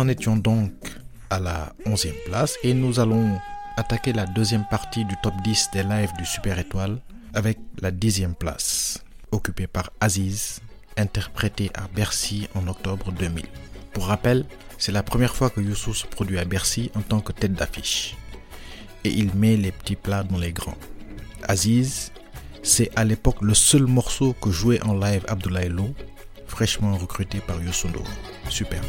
Nous en étions donc à la 11e place et nous allons attaquer la deuxième partie du top 10 des lives du Super Étoile avec la dixième place, occupée par Aziz, interprété à Bercy en octobre 2000. Pour rappel, c'est la première fois que Youssou se produit à Bercy en tant que tête d'affiche. Et il met les petits plats dans les grands. Aziz, c'est à l'époque le seul morceau que jouait en live Abdoulaye Lo, fraîchement recruté par Youssou. Super.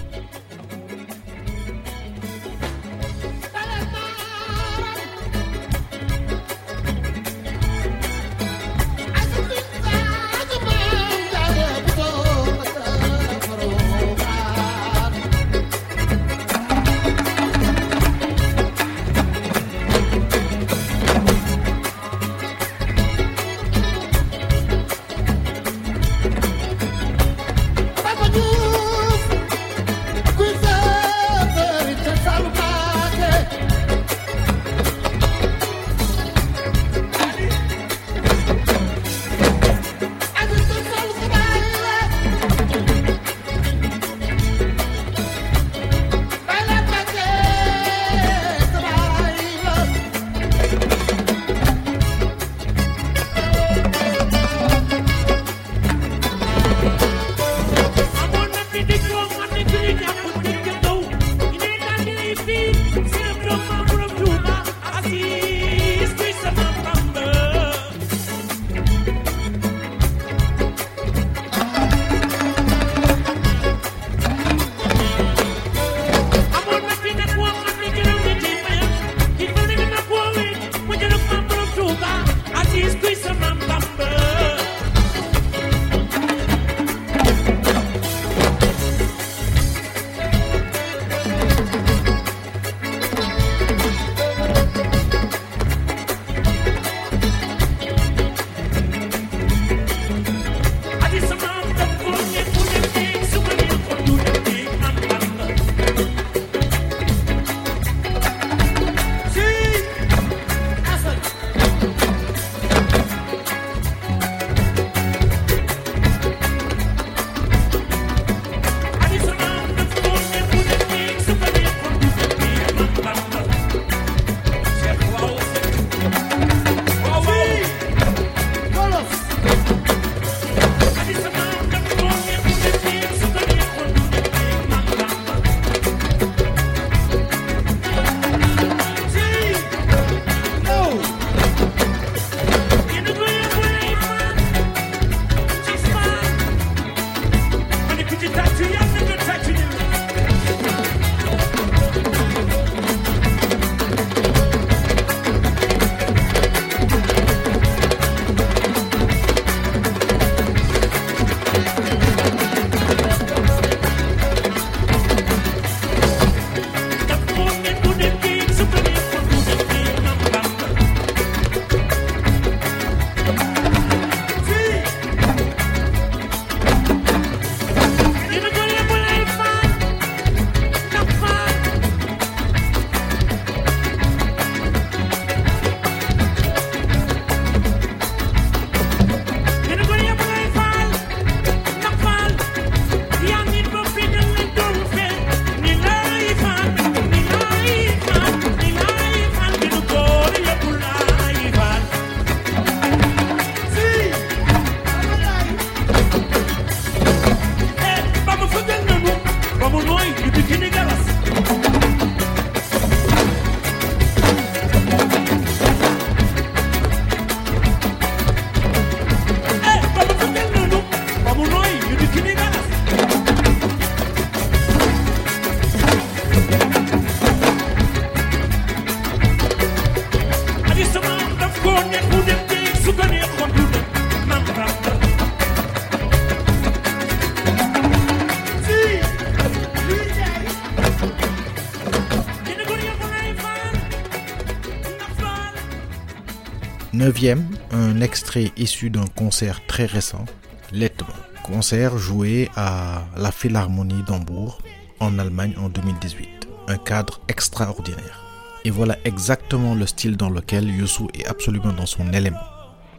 Neuvième, un extrait issu d'un concert très récent, Lettement. Concert joué à la Philharmonie d'Hambourg en Allemagne en 2018. Un cadre extraordinaire. Et voilà exactement le style dans lequel Youssou est absolument dans son élément.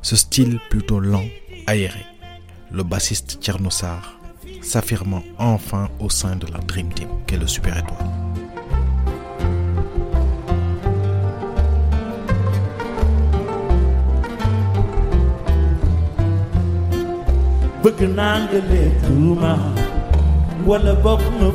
Ce style plutôt lent, aéré. Le bassiste Tchernossar s'affirmant enfin au sein de la Dream Team, qu'est le Super Étoile. Bëgg naa nga wala bokk ma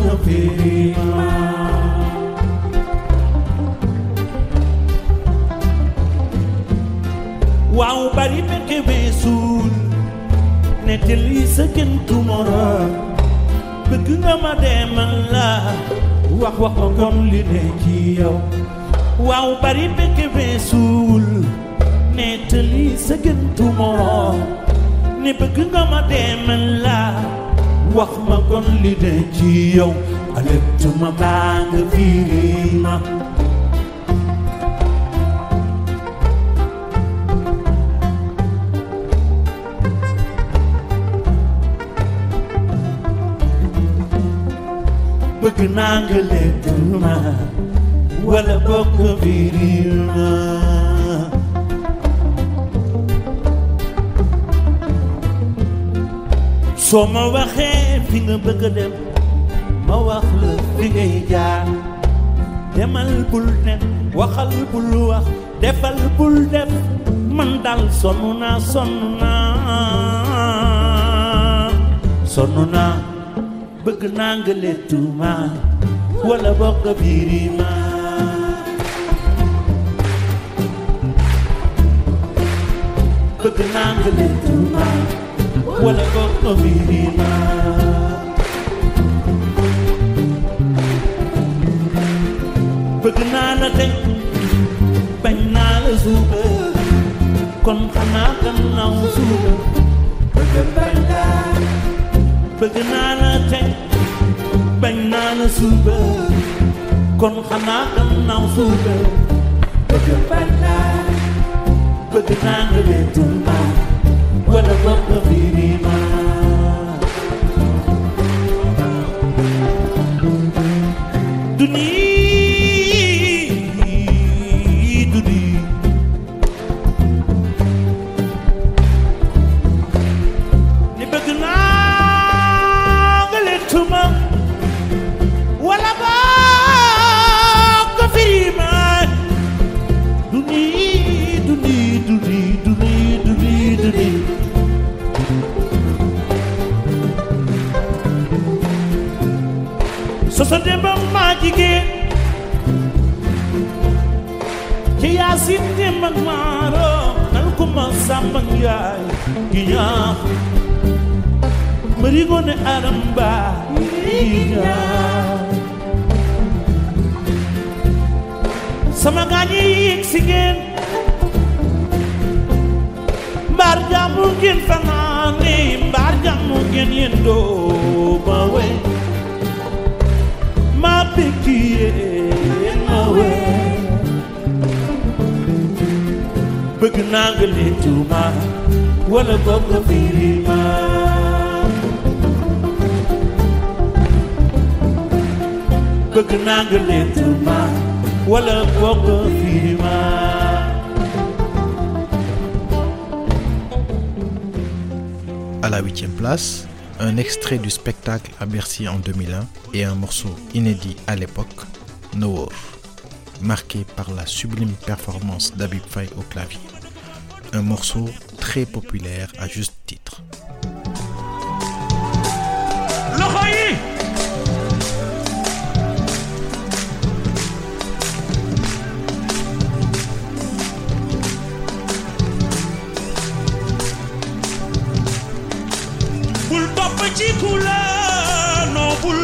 nga firi ma waaw bari fekke weesuul nettali sa gëntu moroom bëgg nga ma demal la comme li ne ci yow waaw bari nettali sa ni bëgg nga ma demal la wax ma kon li de ci yow aletuma baa nga fiiri ma bëgg naa nga lettu ma wala bokk biir ma soo ma waxee fi nga bëgg dem ma wax la fi ngay jaar. Demal bul dem waxal bul wax defal bul def man dal sonn naa sonn naa. Sonn naa bëgg naa nga ma wala bokk biiri ma. Bëgg naa nga ma wala biiri ma bëgg naa la tey bañ naa la suuba kon xanaa gannaaw suuba bëgg bañ laa bëgg naa la tey bañ naa la suuba kon xanaa gannaaw suuba bëgg bañ laa bëgg ولا ضغط في رماح soso demba maa jigéen ci yaasin dem ak maaro nal ko ma sàmba yaay gi ñaax marigo ne aram baa gi ñaax sama ma bëgg À la huitième place, un extrait du spectacle à Bercy en 2001 et un morceau inédit à l'époque, No War, marqué par la sublime performance d'Abib Faye au clavier un morceau très populaire à juste titre. ci kula noobul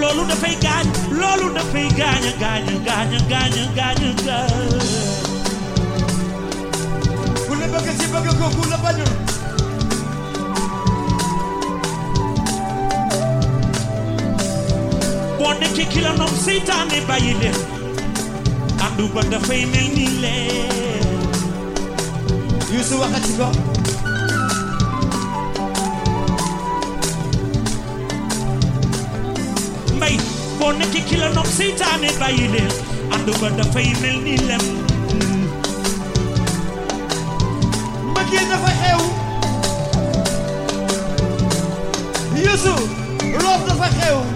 loolu dafay gaañ loolu dafay gaañ a gaañ a ki la nopp seytaane bàyyi leen àndu ba dafay mel ni leen Youssou waxati ko mbay boo nekkee ki la nopp seytaane bàyyi leen àndu ba dafay mel ni lem mbëggeel dafa xew Youssou love dafa xew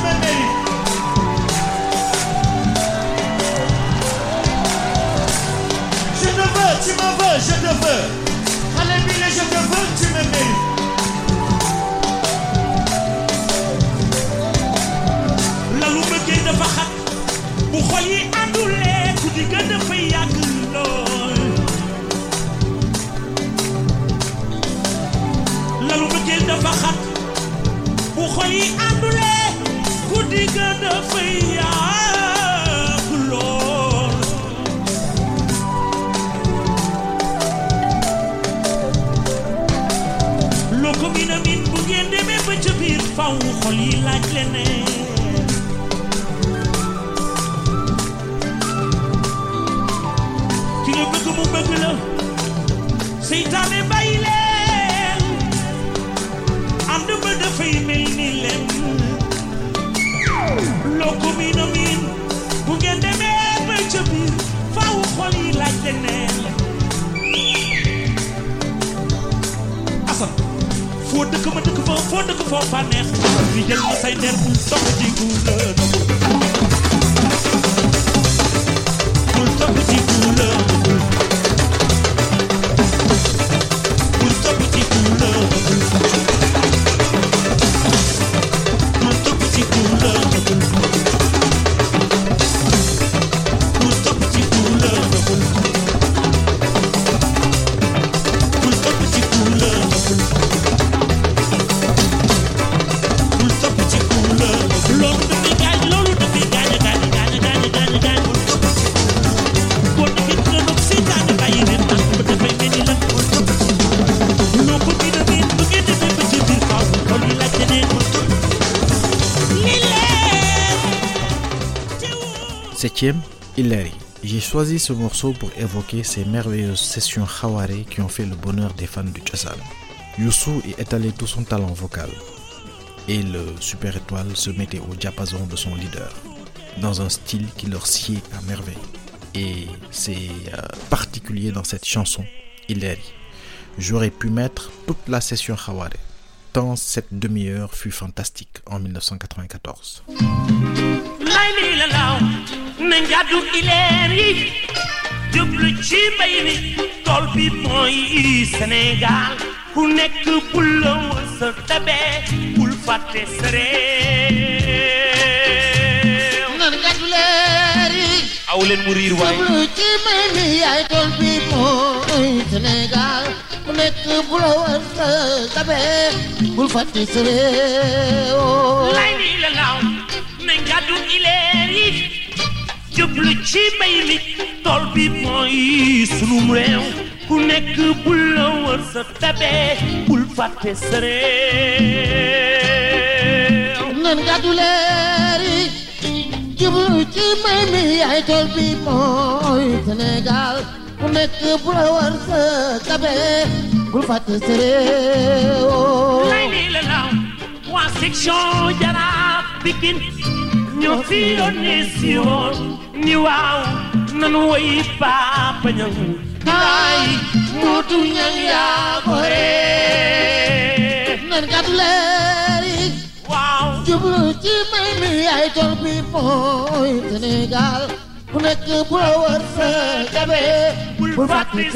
tu me veux je te veux la je te veux tu me mérites lalu bëggee dafa xat bu xol yi àndulee ku di gën dafay yàgg lool lalu bëggee dafa xat bu xol yi àndulee ku di gën dafay yàgg ba ca biir faw xol yi laaj leneen ki nga bëgg mu bëgg la ànd ba dafay mel ni leen loo ko miin a miin bu ngeen demee ba ca biir faaw xol yi laaj leneen asan foo fa neex di jël ma say der bul topp guula bul topp ci guula Septième. J'ai choisi ce morceau pour évoquer ces merveilleuses sessions Hawaré qui ont fait le bonheur des fans du Tchassan. Youssou y étalait tout son talent vocal. Et le Super Étoile se mettait au diapason de son leader, dans un style qui leur sied à merveille. Et c'est euh, particulier dans cette chanson, Hilary. J'aurais pu mettre toute la session Hawaré, tant cette demi-heure fut fantastique en 1994. Lay lii la laaw na njàddu ileer yi jublu ci mbay mi tool bi mooy Sénégal. Ku nekk bul la wër sa tabee bul fàtte sa réew. Nan nga du leeri aw leen mu riir waay. jublu ci mbay mi yaay tool bi mooy Sénégal. Ku nekk bu la war sa tabe bul fàtte sa lay lii la laaw na njàddu ileer yi Ciuplăci baby, tolbi mai sunumreu Pune că bulău să tabe, pulfa te săreu Nengaduleri, ciuplăci baby, ai tolbi mai Senegal Pune că bulău să tabe, pulfa te săreu Lai lila lau, oasec șo, iara, pichin Nyo tiro ni sion Ni wau Nan wai pa pa nyang Kai Mutu nyang ya kore. Nan kat lerik Wow jubu ci may mi ay tol bi moy Senegal. Ku nekk bu la wër sa jabe Bul fàttali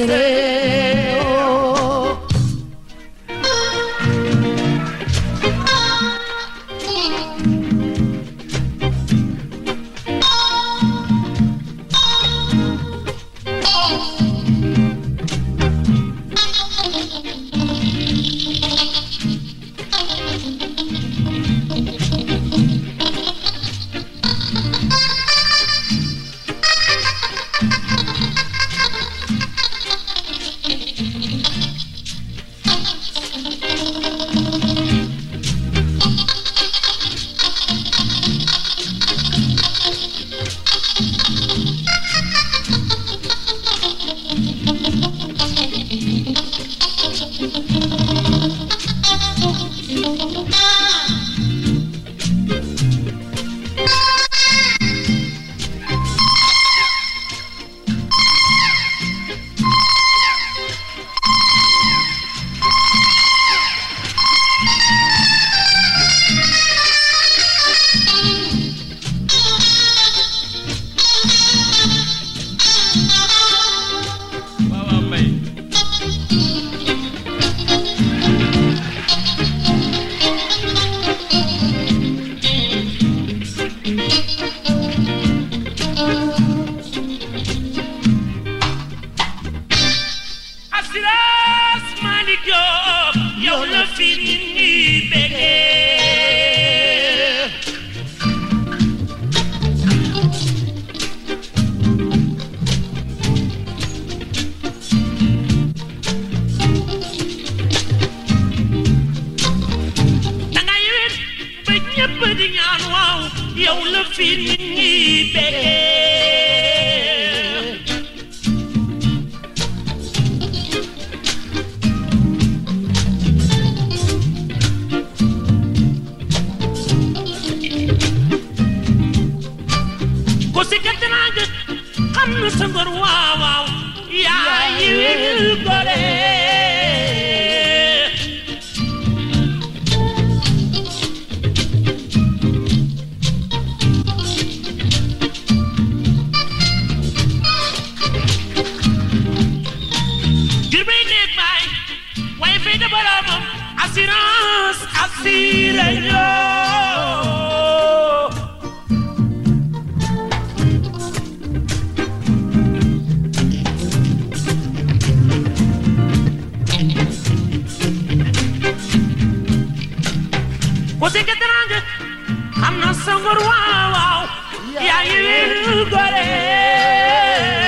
I'm not so good wow wow. Yeah, you little goody. Eh?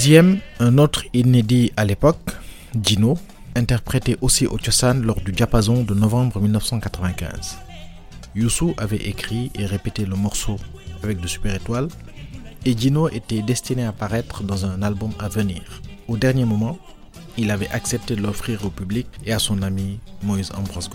Sixième, un autre inédit à l'époque, Dino, interprété aussi au lors du diapason de novembre 1995. Youssou avait écrit et répété le morceau avec de super étoiles, et Dino était destiné à apparaître dans un album à venir. Au dernier moment, il avait accepté de l'offrir au public et à son ami Moïse Ambroise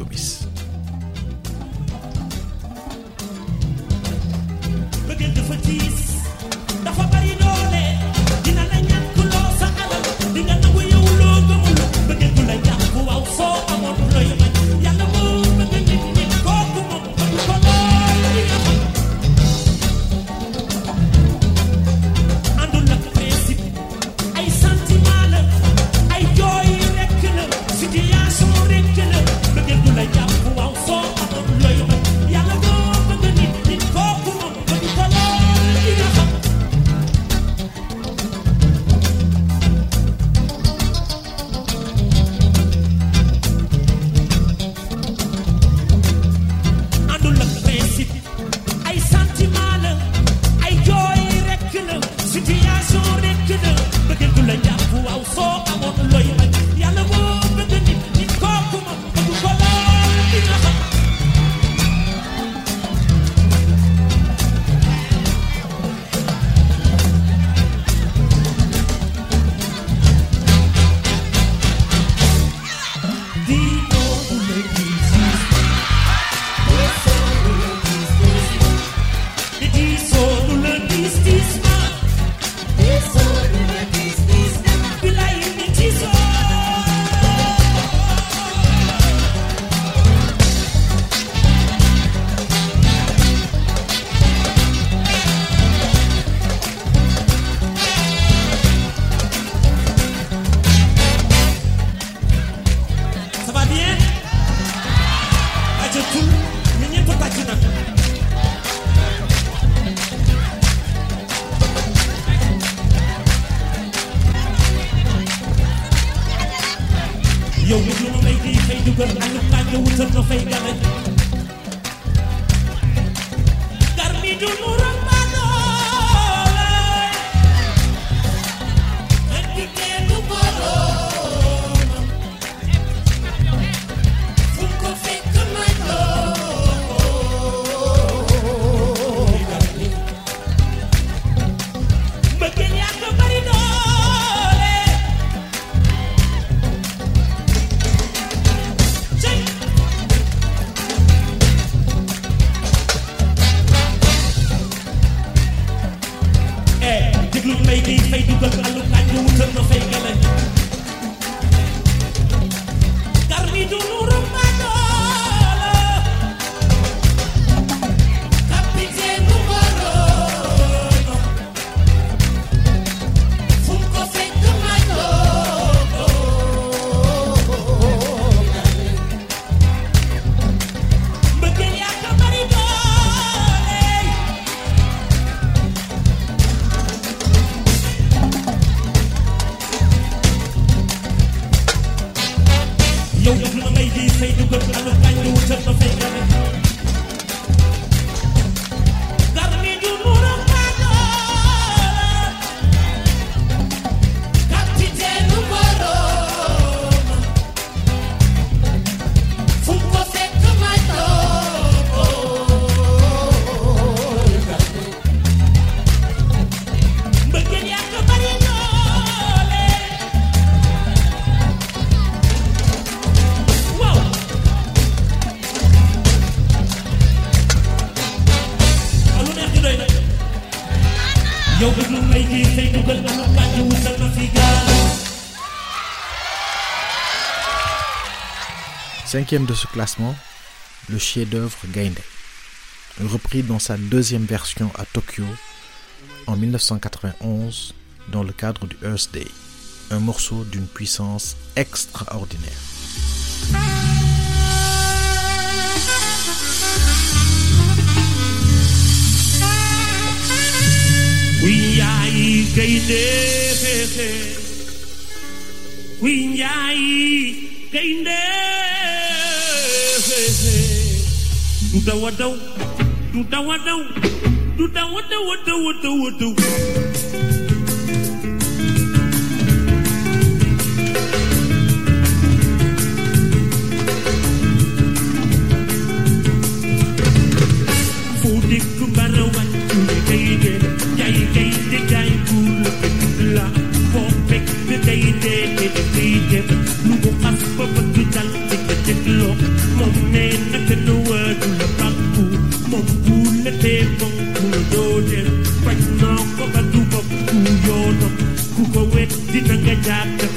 yaa ngi no fake. fay Cinquième de ce classement, le chef-d'œuvre Gaindé, repris dans sa deuxième version à Tokyo en 1991 dans le cadre du Earth Day, un morceau d'une puissance extraordinaire. gaynde du daw a daw do daw what do, du daw what daw what daw can that, out the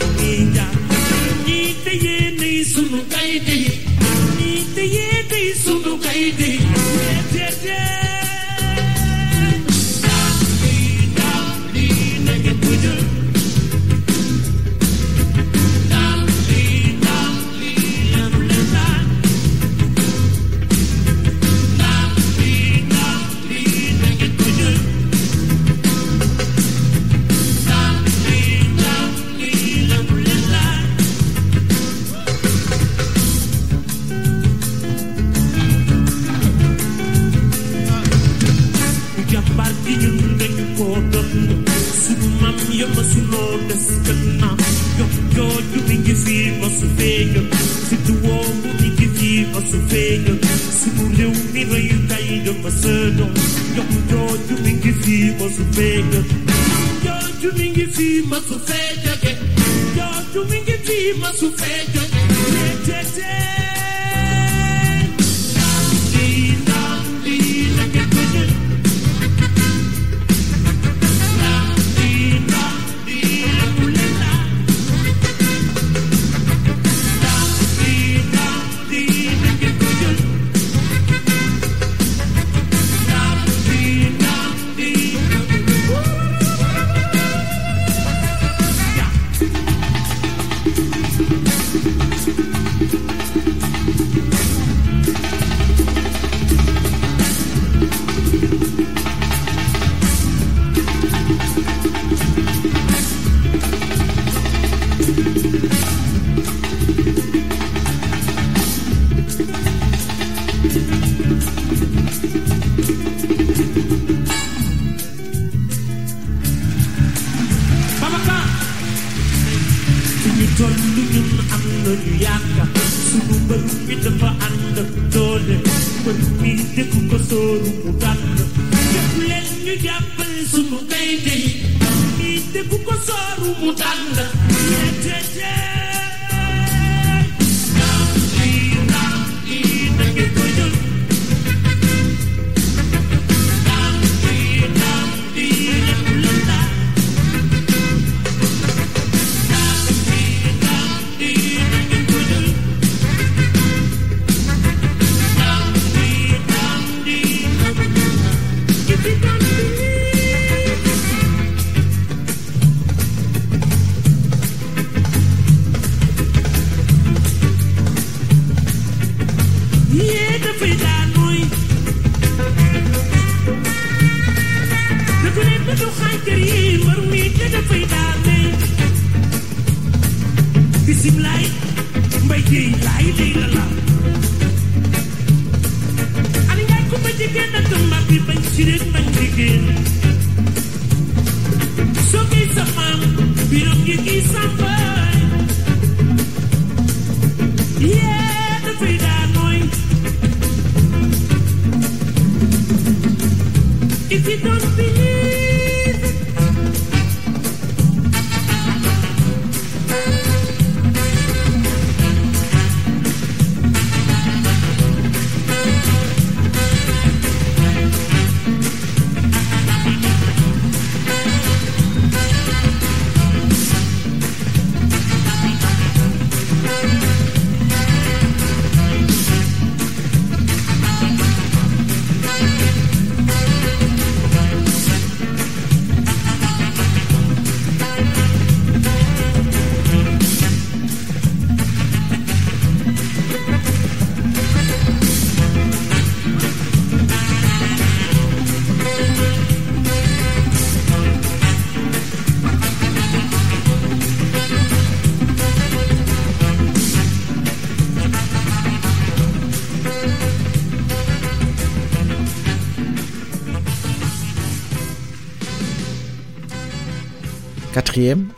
Quatrième,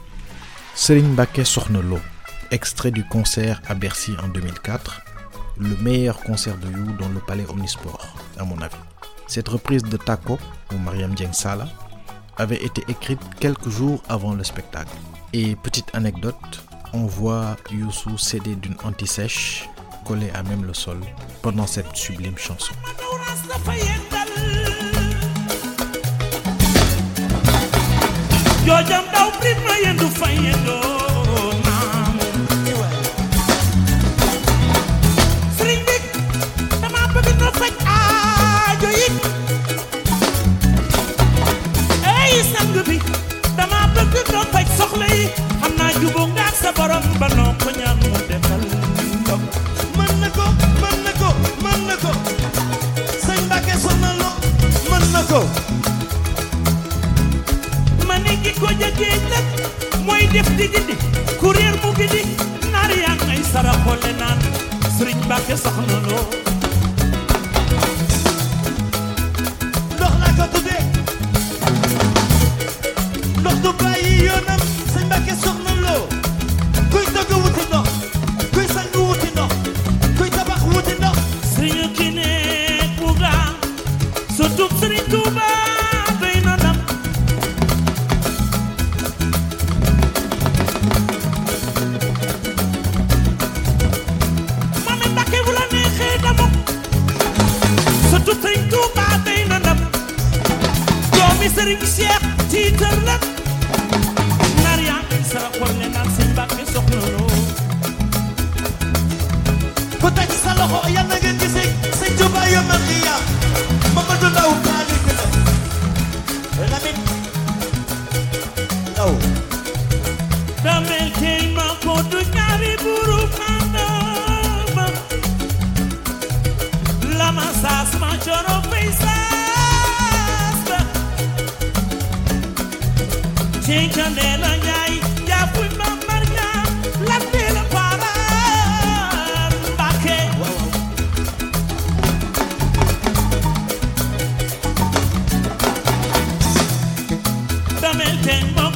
Serigne Baké Sornolo, extrait du concert à Bercy en 2004, le meilleur concert de You dans le palais Omnisport, à mon avis. Cette reprise de Taco, ou Mariam Dieng Sala, avait été écrite quelques jours avant le spectacle. Et petite anecdote, on voit Youssou céder d'une antisèche collée à même le sol pendant cette sublime chanson. joojam daw prima yendu fayendo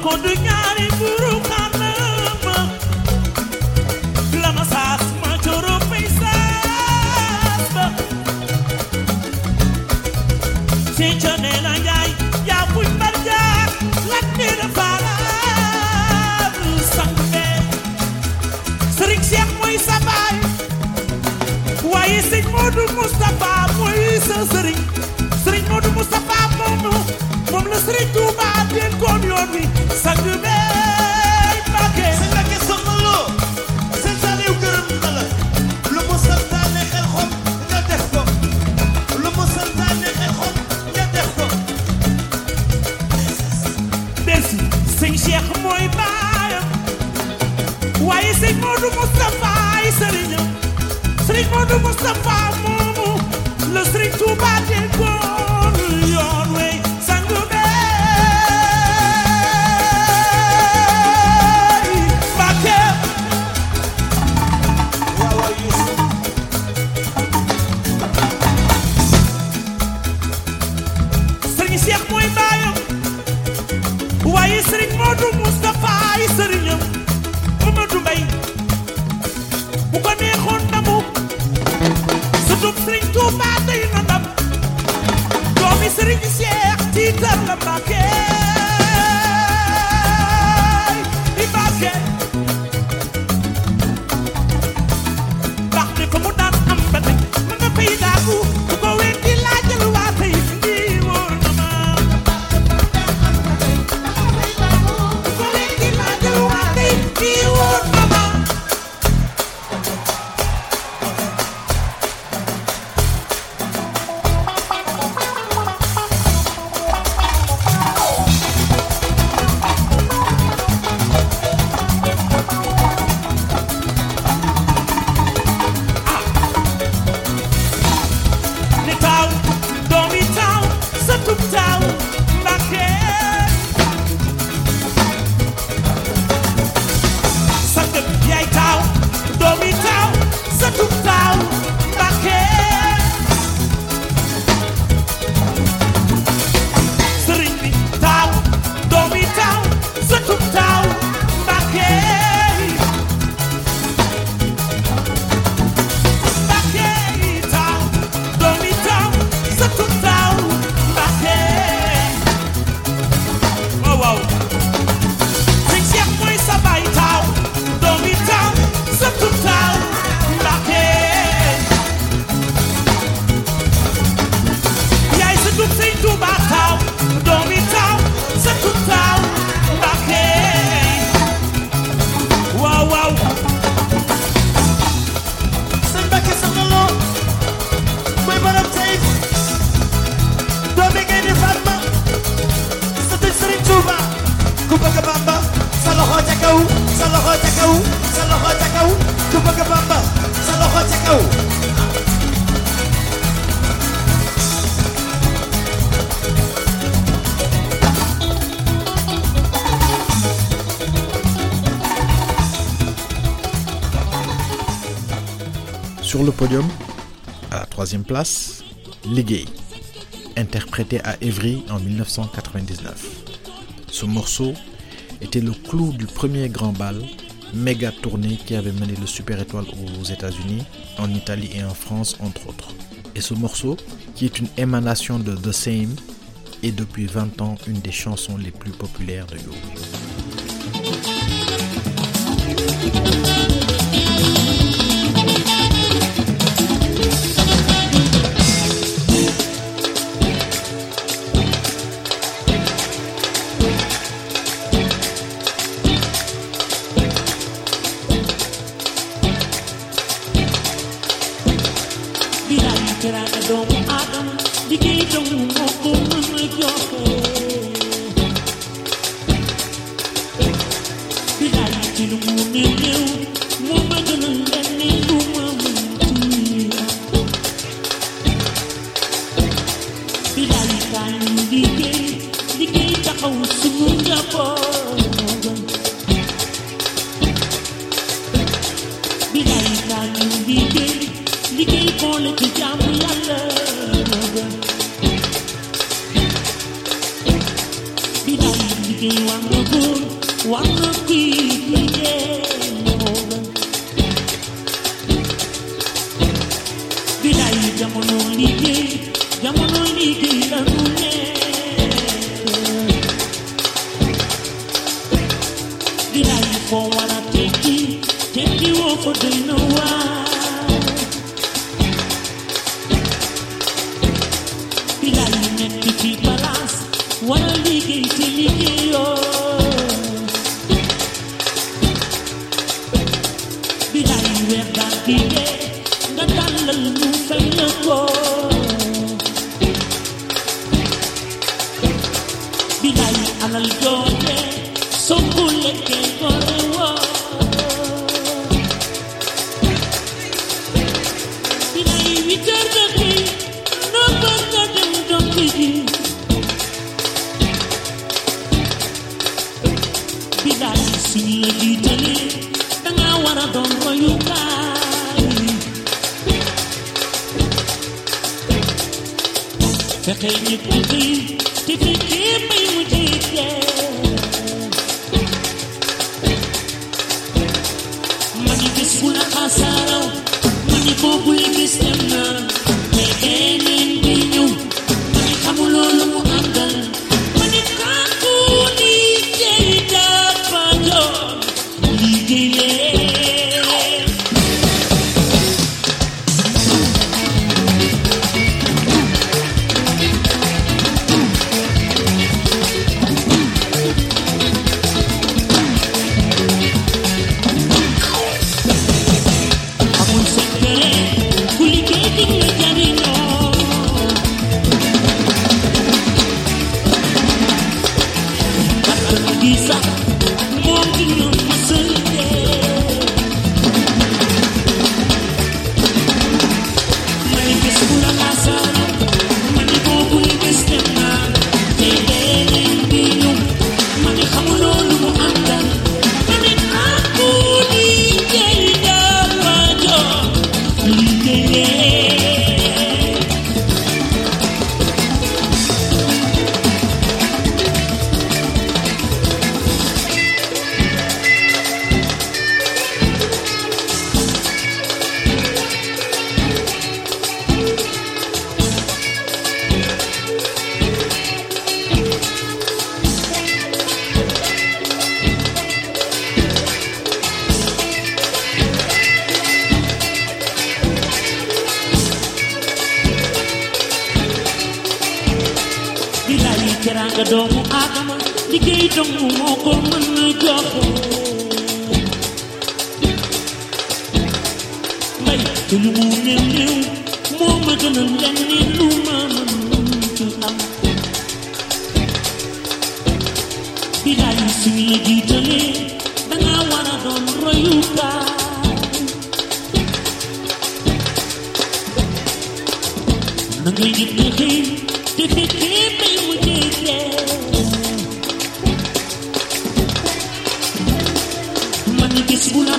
ko du ñaari buru xanama la ma saas ma coro pay saas ba si cane la njaay yaa buñ mbar jaar lan ni la faaraat sanbe sëriñ Cheikh mooy sa baay waaye sëñ Modou Moustapha mooy sa sëriñ le podium, à la troisième place, Ligue, interprété à Évry en 1999. Ce morceau était le clou du premier grand bal, méga tournée qui avait mené le Super Étoile aux États-Unis, en Italie et en France, entre autres. Et ce morceau, qui est une émanation de The Same, est depuis 20 ans une des chansons les plus populaires de Yahweh.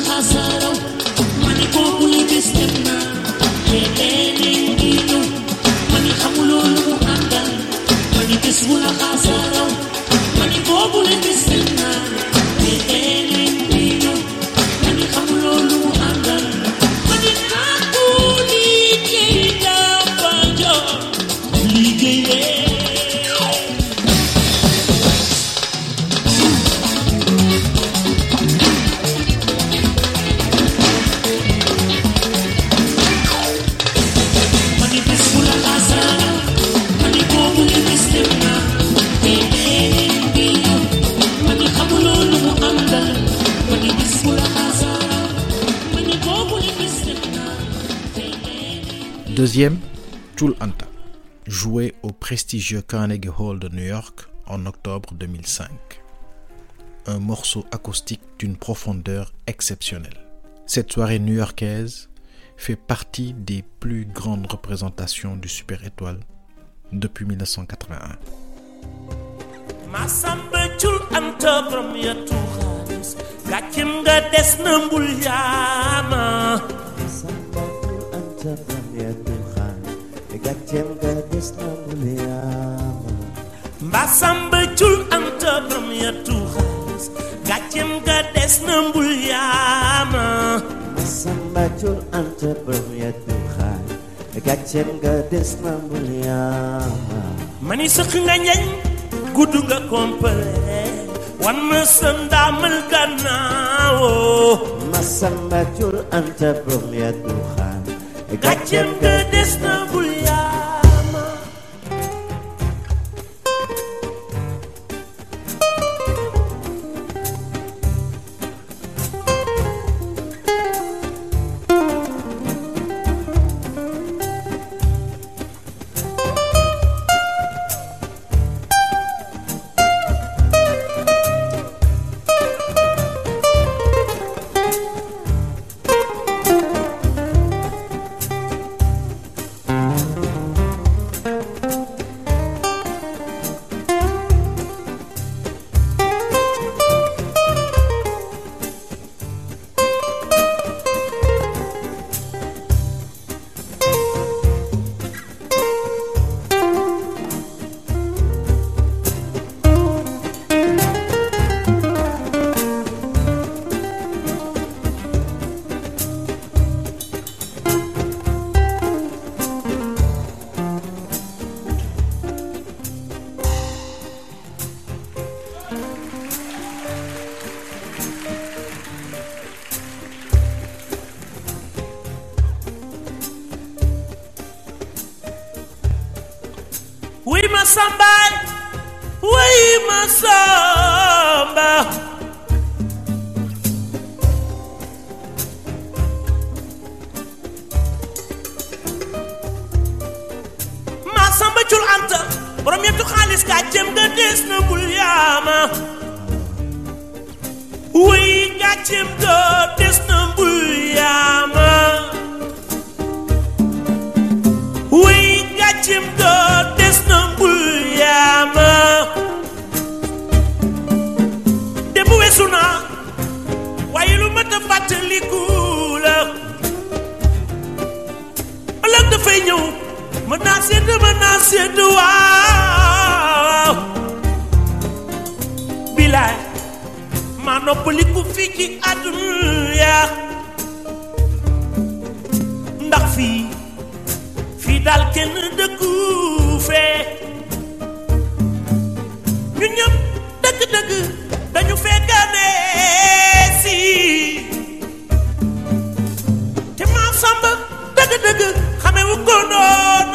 outside. joué au prestigieux Carnegie Hall de New York en octobre 2005. Un morceau acoustique d'une profondeur exceptionnelle. Cette soirée new-yorkaise fait partie des plus grandes représentations du Super Étoile depuis 1981. Gajem gadis des na mu liyaama mbaa sàmba cul am tëbram ya tuuxaalis gàcceem ga des na mu liyaama mbaa sàmba cul am tëbram ya tuuxaalis gàcceem ga des wan mesen damel ndaamal masam ma sàmba cul gàcceem ke des na bul anta borom yettu xaalis kaa jëm nga dees na gul yaama. Wuy gaa jëm nga sedd waaw bilaay maa noppaliku fii ci àdduna ndax fii fii daal kenn dëkku fee ñun ñëpp dëgg-dëgg dañu noonu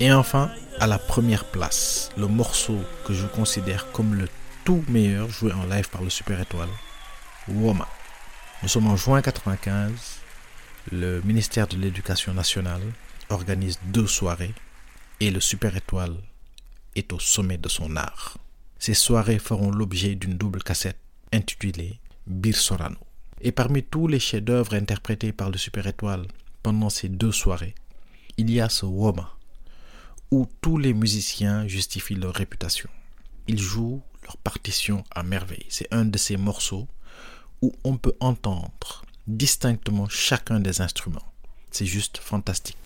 Et enfin, à la première place, le morceau que je considère comme le tout meilleur joué en live par le Super Étoile, Woma. Nous sommes en juin 95. Le ministère de l'Éducation nationale organise deux soirées et le Super Étoile est au sommet de son art. Ces soirées feront l'objet d'une double cassette intitulée Bir Sorano. Et parmi tous les chefs-d'œuvre interprétés par le Super Étoile pendant ces deux soirées, il y a ce Woma où tous les musiciens justifient leur réputation. Ils jouent leur partition à merveille. C'est un de ces morceaux où on peut entendre distinctement chacun des instruments. C'est juste fantastique.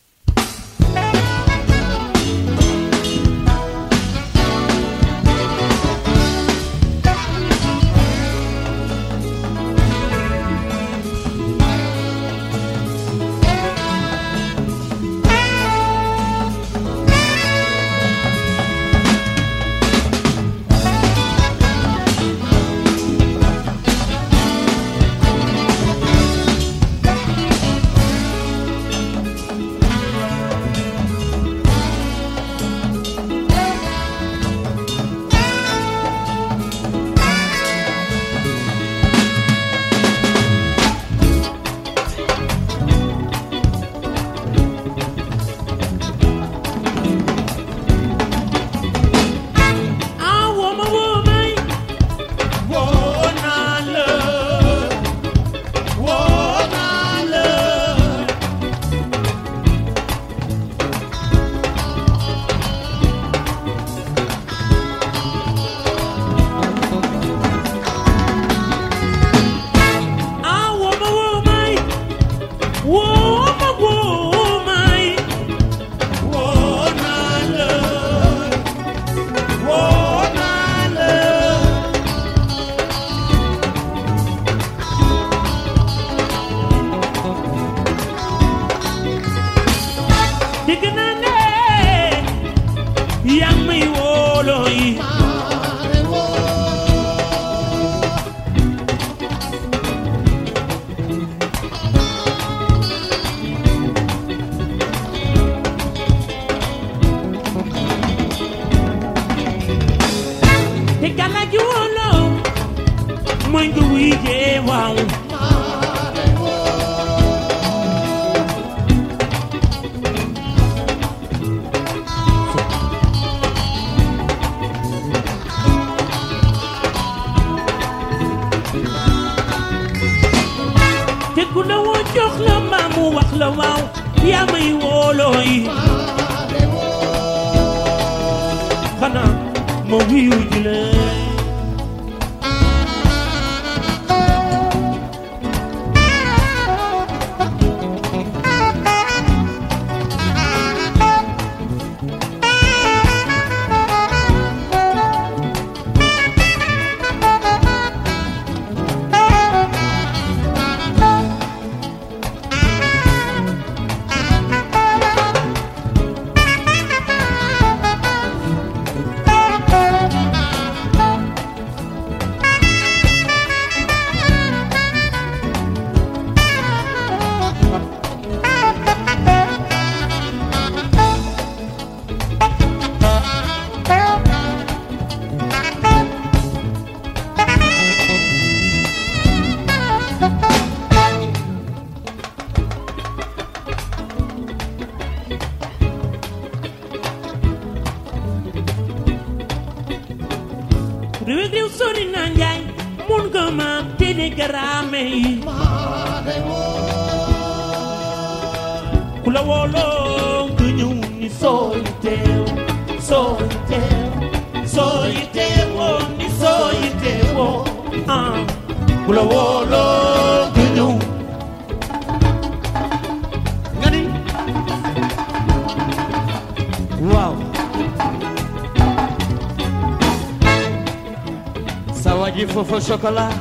chocolat.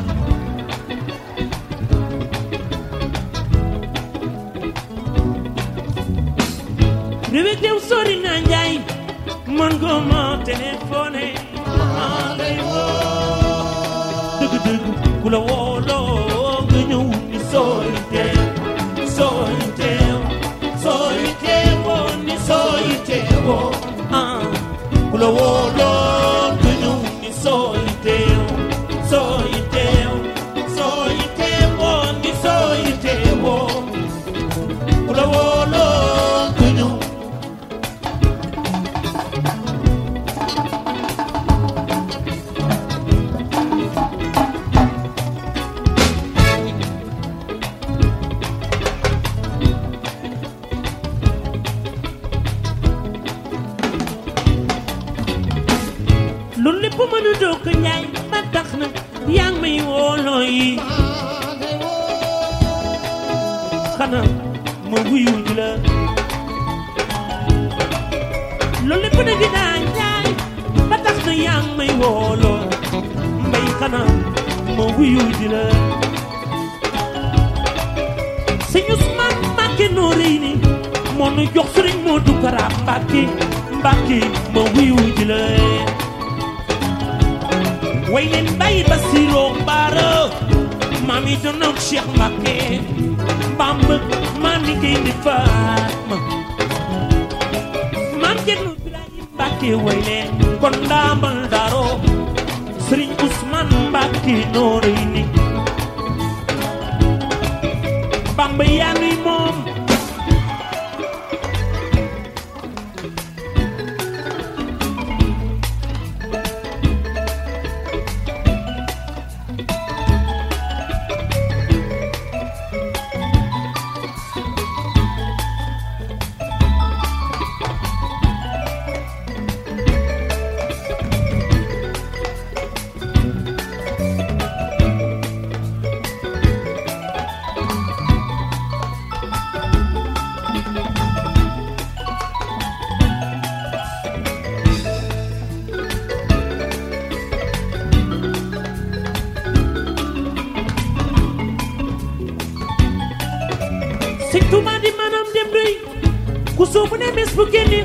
Rêver teu sorri na njai, telefone. Dugu dugu kula wolo, gnyu ni sorri te, sorri te, sorri te wo ni te wo. Ah, kula wolo, gnyu ni te. 走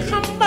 come